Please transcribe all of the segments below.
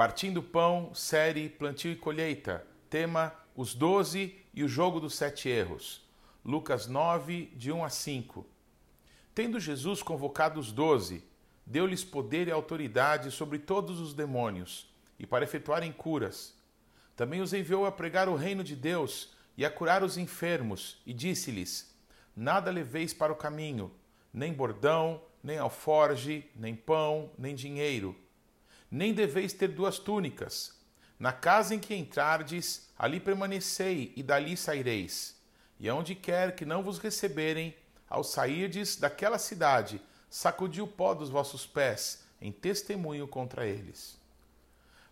Partindo Pão, série Plantio e Colheita. Tema: Os Doze e o Jogo dos Sete Erros. Lucas 9, de 1 a 5. Tendo Jesus convocado os doze, deu-lhes poder e autoridade sobre todos os demônios, e para efetuarem curas. Também os enviou a pregar o reino de Deus e a curar os enfermos, e disse-lhes: Nada leveis para o caminho, nem bordão, nem alforge, nem pão, nem dinheiro nem deveis ter duas túnicas. Na casa em que entrardes, ali permanecei e dali saireis. E aonde quer que não vos receberem, ao sairdes daquela cidade, sacudi o pó dos vossos pés, em testemunho contra eles.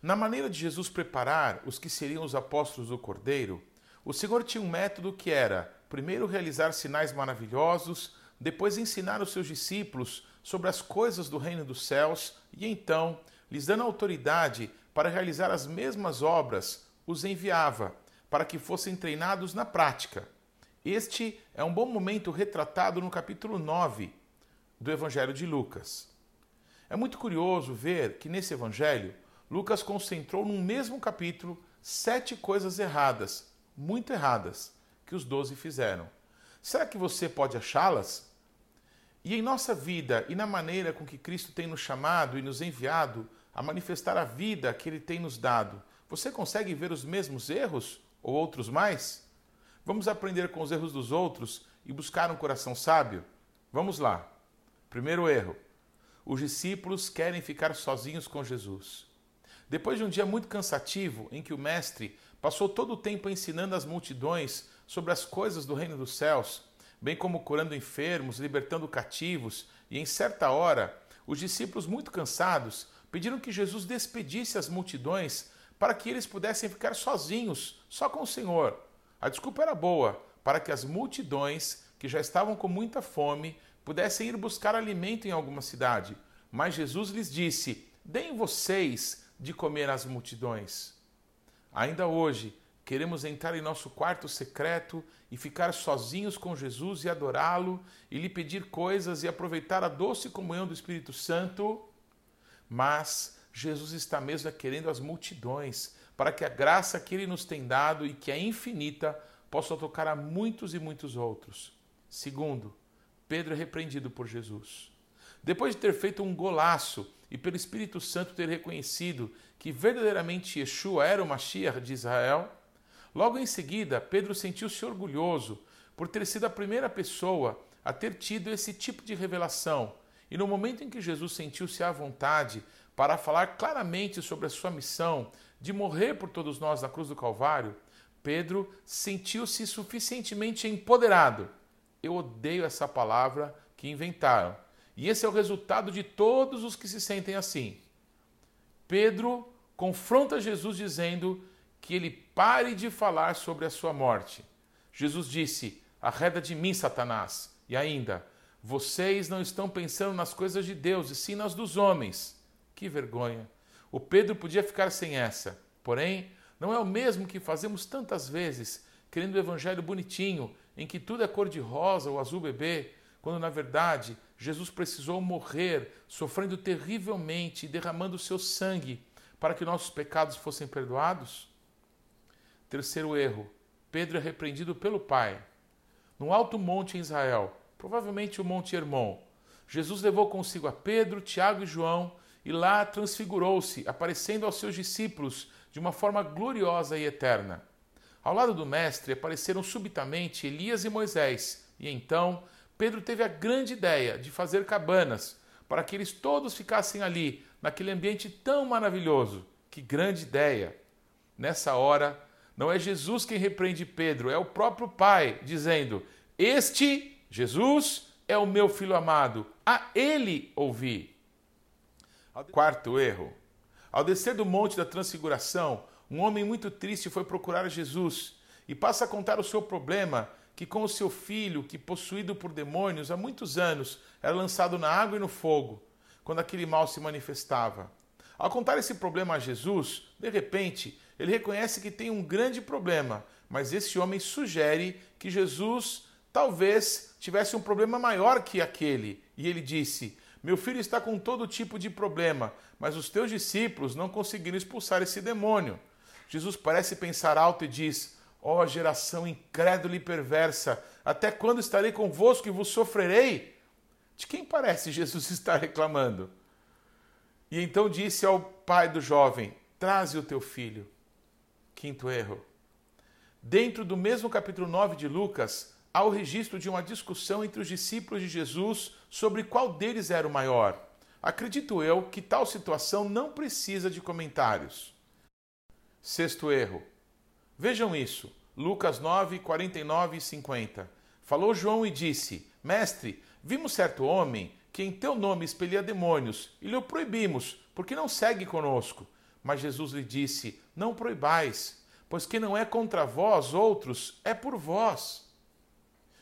Na maneira de Jesus preparar os que seriam os apóstolos do Cordeiro, o Senhor tinha um método que era, primeiro, realizar sinais maravilhosos, depois, ensinar os seus discípulos sobre as coisas do reino dos céus e então lhes dando autoridade para realizar as mesmas obras, os enviava, para que fossem treinados na prática. Este é um bom momento retratado no capítulo 9 do Evangelho de Lucas. É muito curioso ver que nesse Evangelho, Lucas concentrou num mesmo capítulo sete coisas erradas, muito erradas, que os doze fizeram. Será que você pode achá-las? E em nossa vida e na maneira com que Cristo tem nos chamado e nos enviado a manifestar a vida que Ele tem nos dado, você consegue ver os mesmos erros ou outros mais? Vamos aprender com os erros dos outros e buscar um coração sábio? Vamos lá. Primeiro erro: os discípulos querem ficar sozinhos com Jesus. Depois de um dia muito cansativo, em que o Mestre passou todo o tempo ensinando as multidões sobre as coisas do reino dos céus, bem como curando enfermos, libertando cativos, e em certa hora, os discípulos, muito cansados, pediram que Jesus despedisse as multidões para que eles pudessem ficar sozinhos, só com o Senhor. A desculpa era boa, para que as multidões, que já estavam com muita fome, pudessem ir buscar alimento em alguma cidade. Mas Jesus lhes disse: Deem vocês de comer às multidões. Ainda hoje, queremos entrar em nosso quarto secreto e ficar sozinhos com Jesus e adorá-lo e lhe pedir coisas e aproveitar a doce comunhão do Espírito Santo mas Jesus está mesmo querendo as multidões, para que a graça que ele nos tem dado e que é infinita possa tocar a muitos e muitos outros. Segundo, Pedro é repreendido por Jesus. Depois de ter feito um golaço e pelo Espírito Santo ter reconhecido que verdadeiramente Yeshua era o Mashiach de Israel, logo em seguida Pedro sentiu-se orgulhoso por ter sido a primeira pessoa a ter tido esse tipo de revelação e no momento em que Jesus sentiu-se à vontade para falar claramente sobre a sua missão de morrer por todos nós na cruz do Calvário, Pedro sentiu-se suficientemente empoderado. Eu odeio essa palavra que inventaram. E esse é o resultado de todos os que se sentem assim. Pedro confronta Jesus dizendo que ele pare de falar sobre a sua morte. Jesus disse: Arreda de mim, Satanás. E ainda, vocês não estão pensando nas coisas de Deus, e sim nas dos homens. Que vergonha! O Pedro podia ficar sem essa. Porém, não é o mesmo que fazemos tantas vezes, querendo o evangelho bonitinho, em que tudo é cor-de-rosa ou azul bebê, quando na verdade Jesus precisou morrer, sofrendo terrivelmente e derramando o seu sangue para que nossos pecados fossem perdoados? Terceiro erro: Pedro é repreendido pelo Pai. No alto monte em Israel, provavelmente o Monte Hermon. Jesus levou consigo a Pedro, Tiago e João e lá transfigurou-se, aparecendo aos seus discípulos de uma forma gloriosa e eterna. Ao lado do Mestre apareceram subitamente Elias e Moisés, e então Pedro teve a grande ideia de fazer cabanas para que eles todos ficassem ali, naquele ambiente tão maravilhoso. Que grande ideia! Nessa hora, não é Jesus quem repreende Pedro, é o próprio Pai, dizendo: Este Jesus é o meu filho amado, a ele ouvi. Quarto erro. Ao descer do monte da transfiguração, um homem muito triste foi procurar Jesus e passa a contar o seu problema que com o seu filho, que possuído por demônios há muitos anos, era lançado na água e no fogo, quando aquele mal se manifestava. Ao contar esse problema a Jesus, de repente, ele reconhece que tem um grande problema, mas esse homem sugere que Jesus talvez tivesse um problema maior que aquele. E ele disse: Meu filho está com todo tipo de problema, mas os teus discípulos não conseguiram expulsar esse demônio. Jesus parece pensar alto e diz: Ó oh, geração incrédula e perversa, até quando estarei convosco e vos sofrerei? De quem parece Jesus estar reclamando? E então disse ao pai do jovem: Traze o teu filho. Quinto erro. Dentro do mesmo capítulo 9 de Lucas, há o registro de uma discussão entre os discípulos de Jesus sobre qual deles era o maior. Acredito eu que tal situação não precisa de comentários. Sexto erro. Vejam isso. Lucas 9, 49 e 50. Falou João e disse: Mestre, vimos certo homem que em teu nome expelia demônios e lhe o proibimos, porque não segue conosco. Mas Jesus lhe disse: Não proibais, pois quem não é contra vós outros é por vós.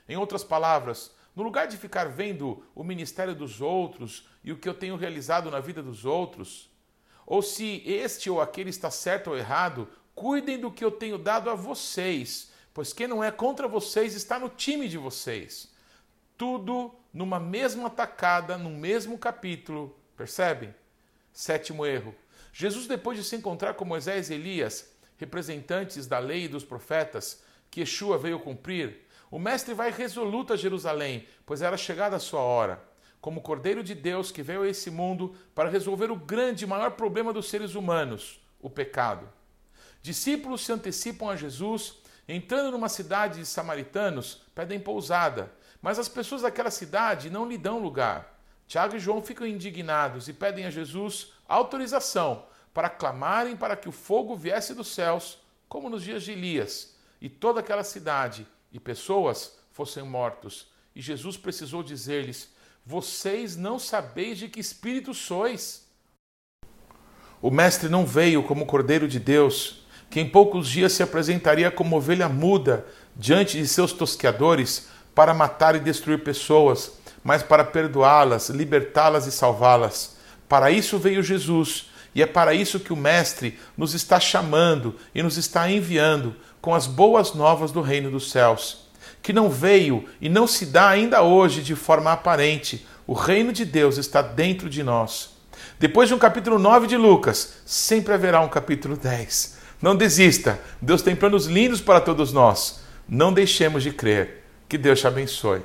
Em outras palavras, no lugar de ficar vendo o ministério dos outros e o que eu tenho realizado na vida dos outros, ou se este ou aquele está certo ou errado, cuidem do que eu tenho dado a vocês, pois quem não é contra vocês está no time de vocês. Tudo numa mesma tacada, no mesmo capítulo, percebe? Sétimo erro. Jesus, depois de se encontrar com Moisés e Elias, representantes da lei e dos profetas, que Yeshua veio cumprir, o mestre vai resoluto a Jerusalém, pois era chegada a sua hora. Como Cordeiro de Deus que veio a esse mundo para resolver o grande e maior problema dos seres humanos, o pecado. Discípulos se antecipam a Jesus, entrando numa cidade de samaritanos, pedem pousada, mas as pessoas daquela cidade não lhe dão lugar. Tiago e João ficam indignados e pedem a Jesus autorização para clamarem para que o fogo viesse dos céus, como nos dias de Elias, e toda aquela cidade e pessoas fossem mortos. E Jesus precisou dizer-lhes: Vocês não sabeis de que espírito sois. O Mestre não veio como Cordeiro de Deus, que em poucos dias se apresentaria como ovelha muda diante de seus tosqueadores para matar e destruir pessoas, mas para perdoá-las, libertá-las e salvá-las. Para isso veio Jesus, e é para isso que o Mestre nos está chamando e nos está enviando com as boas novas do reino dos céus, que não veio e não se dá ainda hoje de forma aparente. O reino de Deus está dentro de nós. Depois de um capítulo 9 de Lucas, sempre haverá um capítulo 10. Não desista, Deus tem planos lindos para todos nós. Não deixemos de crer. Que Deus te abençoe.